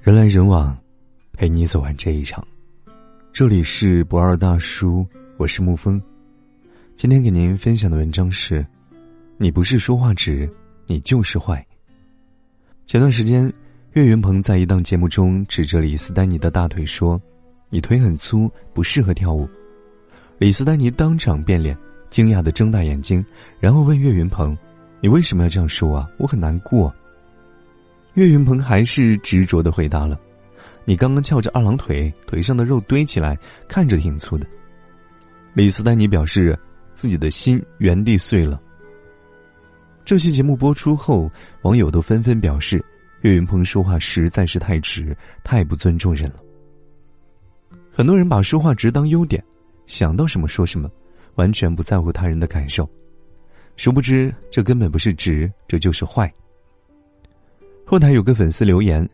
人来人往，陪你走完这一场。这里是不二大叔，我是沐风。今天给您分享的文章是：你不是说话直，你就是坏。前段时间，岳云鹏在一档节目中指着李斯丹妮的大腿说：“你腿很粗，不适合跳舞。”李斯丹妮当场变脸，惊讶的睁大眼睛，然后问岳云鹏：“你为什么要这样说啊？我很难过。”岳云鹏还是执着的回答了：“你刚刚翘着二郎腿，腿上的肉堆起来，看着挺粗的。”李斯丹妮表示。自己的心原地碎了。这期节目播出后，网友都纷纷表示，岳云鹏说话实在是太直，太不尊重人了。很多人把说话直当优点，想到什么说什么，完全不在乎他人的感受。殊不知，这根本不是直，这就是坏。后台有个粉丝留言，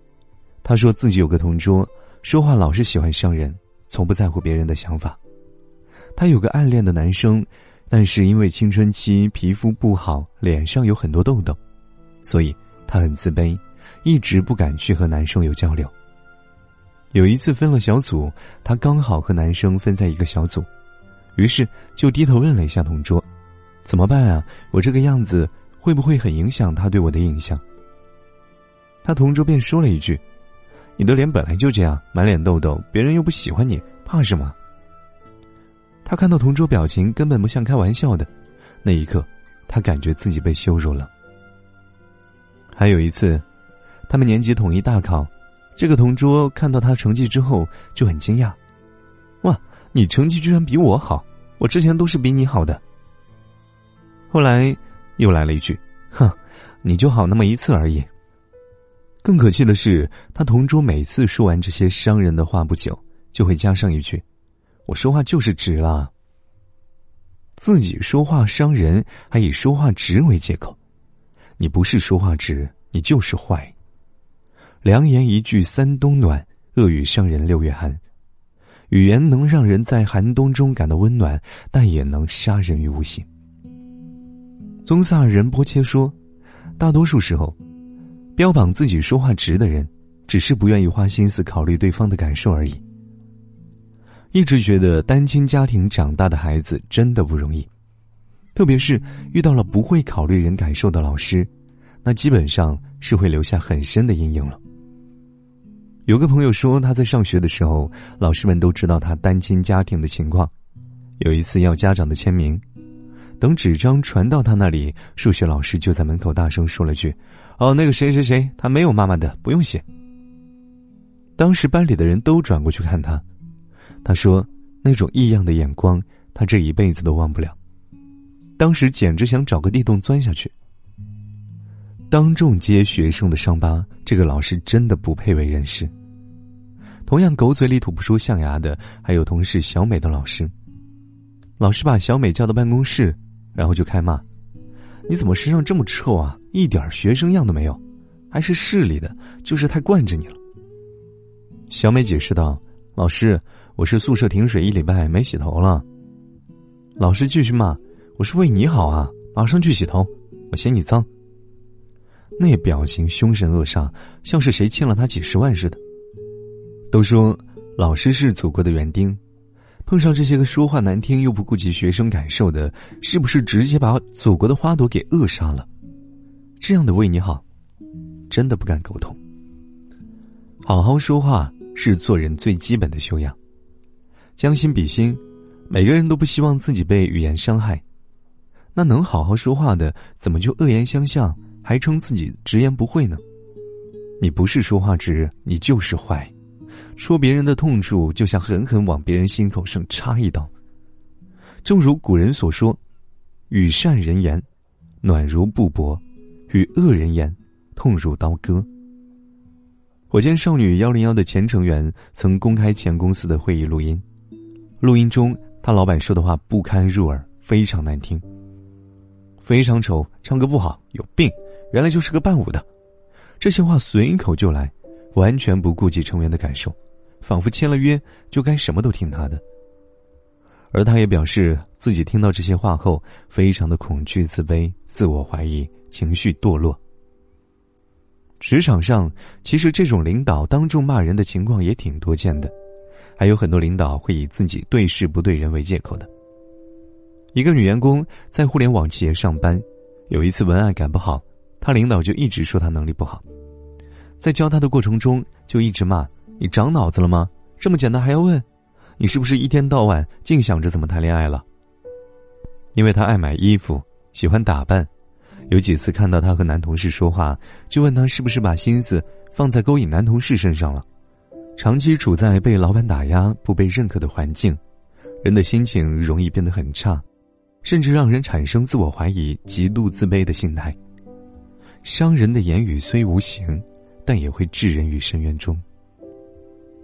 他说自己有个同桌，说话老是喜欢伤人，从不在乎别人的想法。他有个暗恋的男生。但是因为青春期皮肤不好，脸上有很多痘痘，所以他很自卑，一直不敢去和男生有交流。有一次分了小组，他刚好和男生分在一个小组，于是就低头问了一下同桌：“怎么办啊？我这个样子会不会很影响他对我的印象？”他同桌便说了一句：“你的脸本来就这样，满脸痘痘，别人又不喜欢你，怕什么？”他看到同桌表情根本不像开玩笑的，那一刻，他感觉自己被羞辱了。还有一次，他们年级统一大考，这个同桌看到他成绩之后就很惊讶：“哇，你成绩居然比我好！我之前都是比你好的。”后来又来了一句：“哼，你就好那么一次而已。”更可气的是，他同桌每次说完这些伤人的话不久，就会加上一句。我说话就是直了，自己说话伤人，还以说话直为借口。你不是说话直，你就是坏。良言一句三冬暖，恶语伤人六月寒。语言能让人在寒冬中感到温暖，但也能杀人于无形。宗萨仁波切说，大多数时候，标榜自己说话直的人，只是不愿意花心思考虑对方的感受而已。一直觉得单亲家庭长大的孩子真的不容易，特别是遇到了不会考虑人感受的老师，那基本上是会留下很深的阴影了。有个朋友说，他在上学的时候，老师们都知道他单亲家庭的情况。有一次要家长的签名，等纸张传到他那里，数学老师就在门口大声说了句：“哦，那个谁谁谁，他没有妈妈的，不用写。”当时班里的人都转过去看他。他说：“那种异样的眼光，他这一辈子都忘不了。当时简直想找个地洞钻下去。当众揭学生的伤疤，这个老师真的不配为人师。同样狗嘴里吐不出象牙的，还有同事小美的老师。老师把小美叫到办公室，然后就开骂：‘你怎么身上这么臭啊？一点学生样都没有，还是市里的，就是太惯着你了。’小美解释道：‘老师。’我是宿舍停水一礼拜没洗头了，老师继续骂：“我是为你好啊，马上去洗头，我嫌你脏。”那表情凶神恶煞，像是谁欠了他几十万似的。都说老师是祖国的园丁，碰上这些个说话难听又不顾及学生感受的，是不是直接把祖国的花朵给扼杀了？这样的为你好，真的不敢沟通。好好说话是做人最基本的修养。将心比心，每个人都不希望自己被语言伤害。那能好好说话的，怎么就恶言相向，还称自己直言不讳呢？你不是说话直，你就是坏。戳别人的痛处，就像狠狠往别人心口上插一刀。正如古人所说：“与善人言，暖如布帛；与恶人言，痛如刀割。”火箭少女幺零幺的前成员曾公开前公司的会议录音。录音中，他老板说的话不堪入耳，非常难听。非常丑，唱歌不好，有病，原来就是个伴舞的。这些话随口就来，完全不顾及成员的感受，仿佛签了约就该什么都听他的。而他也表示自己听到这些话后，非常的恐惧、自卑、自我怀疑、情绪堕落。职场上，其实这种领导当众骂人的情况也挺多见的，还有很多领导会以自己对事不对人为借口的。一个女员工在互联网企业上班，有一次文案赶不好，她领导就一直说她能力不好，在教他的过程中就一直骂：“你长脑子了吗？这么简单还要问？你是不是一天到晚净想着怎么谈恋爱了？”因为她爱买衣服，喜欢打扮。有几次看到他和男同事说话，就问他是不是把心思放在勾引男同事身上了。长期处在被老板打压、不被认可的环境，人的心情容易变得很差，甚至让人产生自我怀疑、极度自卑的心态。伤人的言语虽无形，但也会置人于深渊中。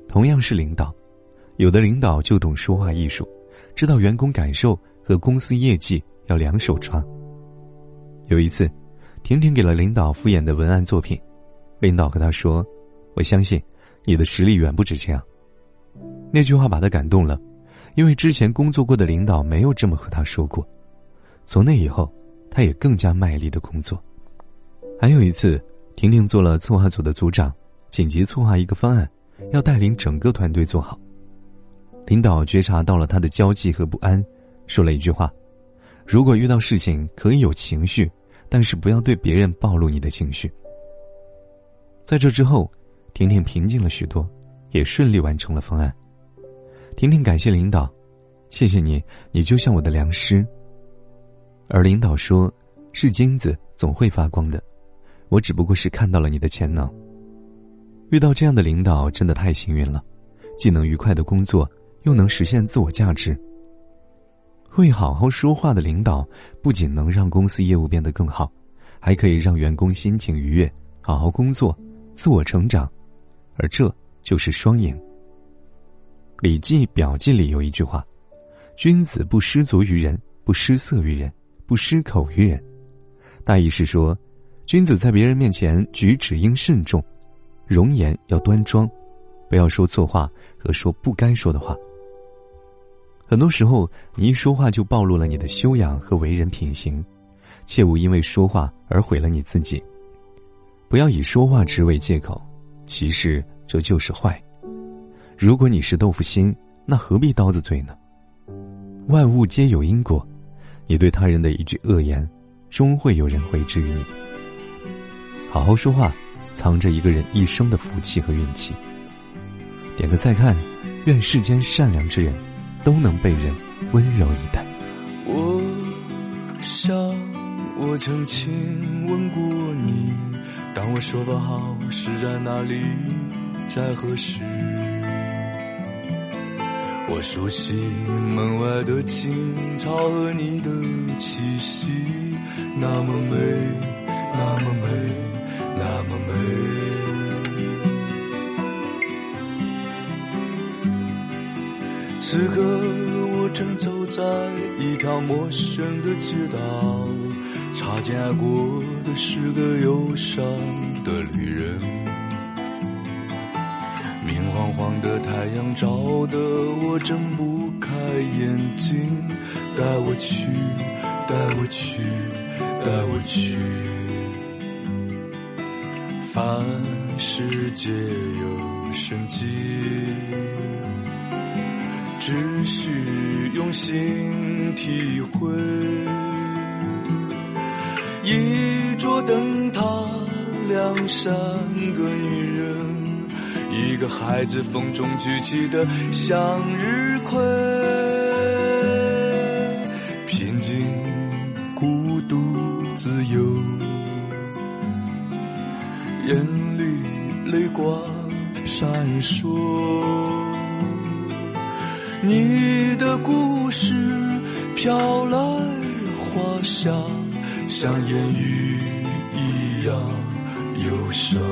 同样是领导，有的领导就懂说话艺术，知道员工感受和公司业绩要两手抓。有一次，婷婷给了领导敷衍的文案作品，领导和她说：“我相信你的实力远不止这样。”那句话把他感动了，因为之前工作过的领导没有这么和他说过。从那以后，他也更加卖力的工作。还有一次，婷婷做了策划组的组长，紧急策划一个方案，要带领整个团队做好。领导觉察到了他的焦急和不安，说了一句话：“如果遇到事情，可以有情绪。”但是不要对别人暴露你的情绪。在这之后，婷婷平静了许多，也顺利完成了方案。婷婷感谢领导，谢谢你，你就像我的良师。而领导说：“是金子总会发光的，我只不过是看到了你的潜能。”遇到这样的领导真的太幸运了，既能愉快的工作，又能实现自我价值。会好好说话的领导，不仅能让公司业务变得更好，还可以让员工心情愉悦，好好工作，自我成长，而这就是双赢。《礼记·表记》里有一句话：“君子不失足于人，不失色于人，不失口于人。”大意是说，君子在别人面前举止应慎重，容颜要端庄，不要说错话和说不该说的话。很多时候，你一说话就暴露了你的修养和为人品行，切勿因为说话而毁了你自己。不要以说话之为借口，其实这就是坏。如果你是豆腐心，那何必刀子嘴呢？万物皆有因果，你对他人的一句恶言，终会有人回之于你。好好说话，藏着一个人一生的福气和运气。点个再看，愿世间善良之人。都能被人温柔以待。我想，我曾亲吻过你，当我说不好是在哪里，在何时？我熟悉门外的青草和你的气息，那么美，那么美，那么美。此刻我正走在一条陌生的街道，擦肩而过的是个忧伤的旅人。明晃晃的太阳照得我睁不开眼睛，带我去，带我去，带我去。凡世皆有生机。只需用心体会，一桌灯塔，两三个女人，一个孩子风中举起的向日葵，平静、孤独、自由，眼里泪光闪烁。你的故事飘来花香，像烟雨一样忧伤。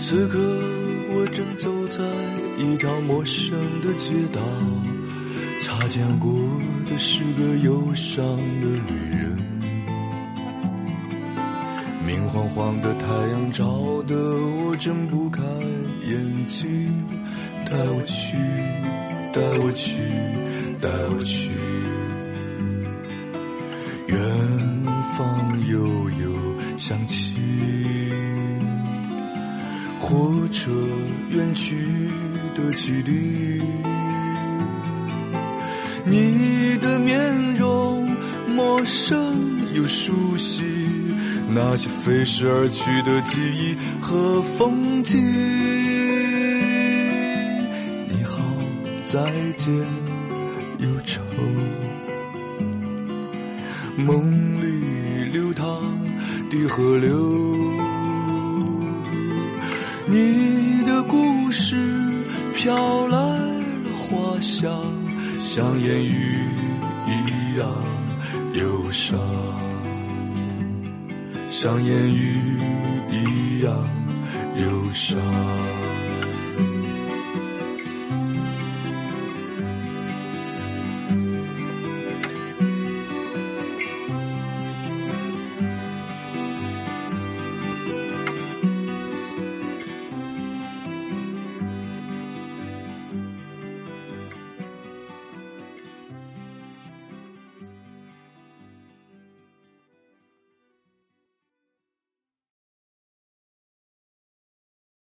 此刻，我正走在一条陌生的街道，擦肩过的是个忧伤的旅人。明晃晃的太阳照得我睁不开眼睛，带我去，带我去，带我去，远方悠悠响起。火车远去的汽笛，你的面容陌生又熟悉，那些飞逝而去的记忆和风景。你好，再见，忧愁，梦里流淌的河流。你的故事飘来了花香，像烟雨一样忧伤，像烟雨一样忧伤。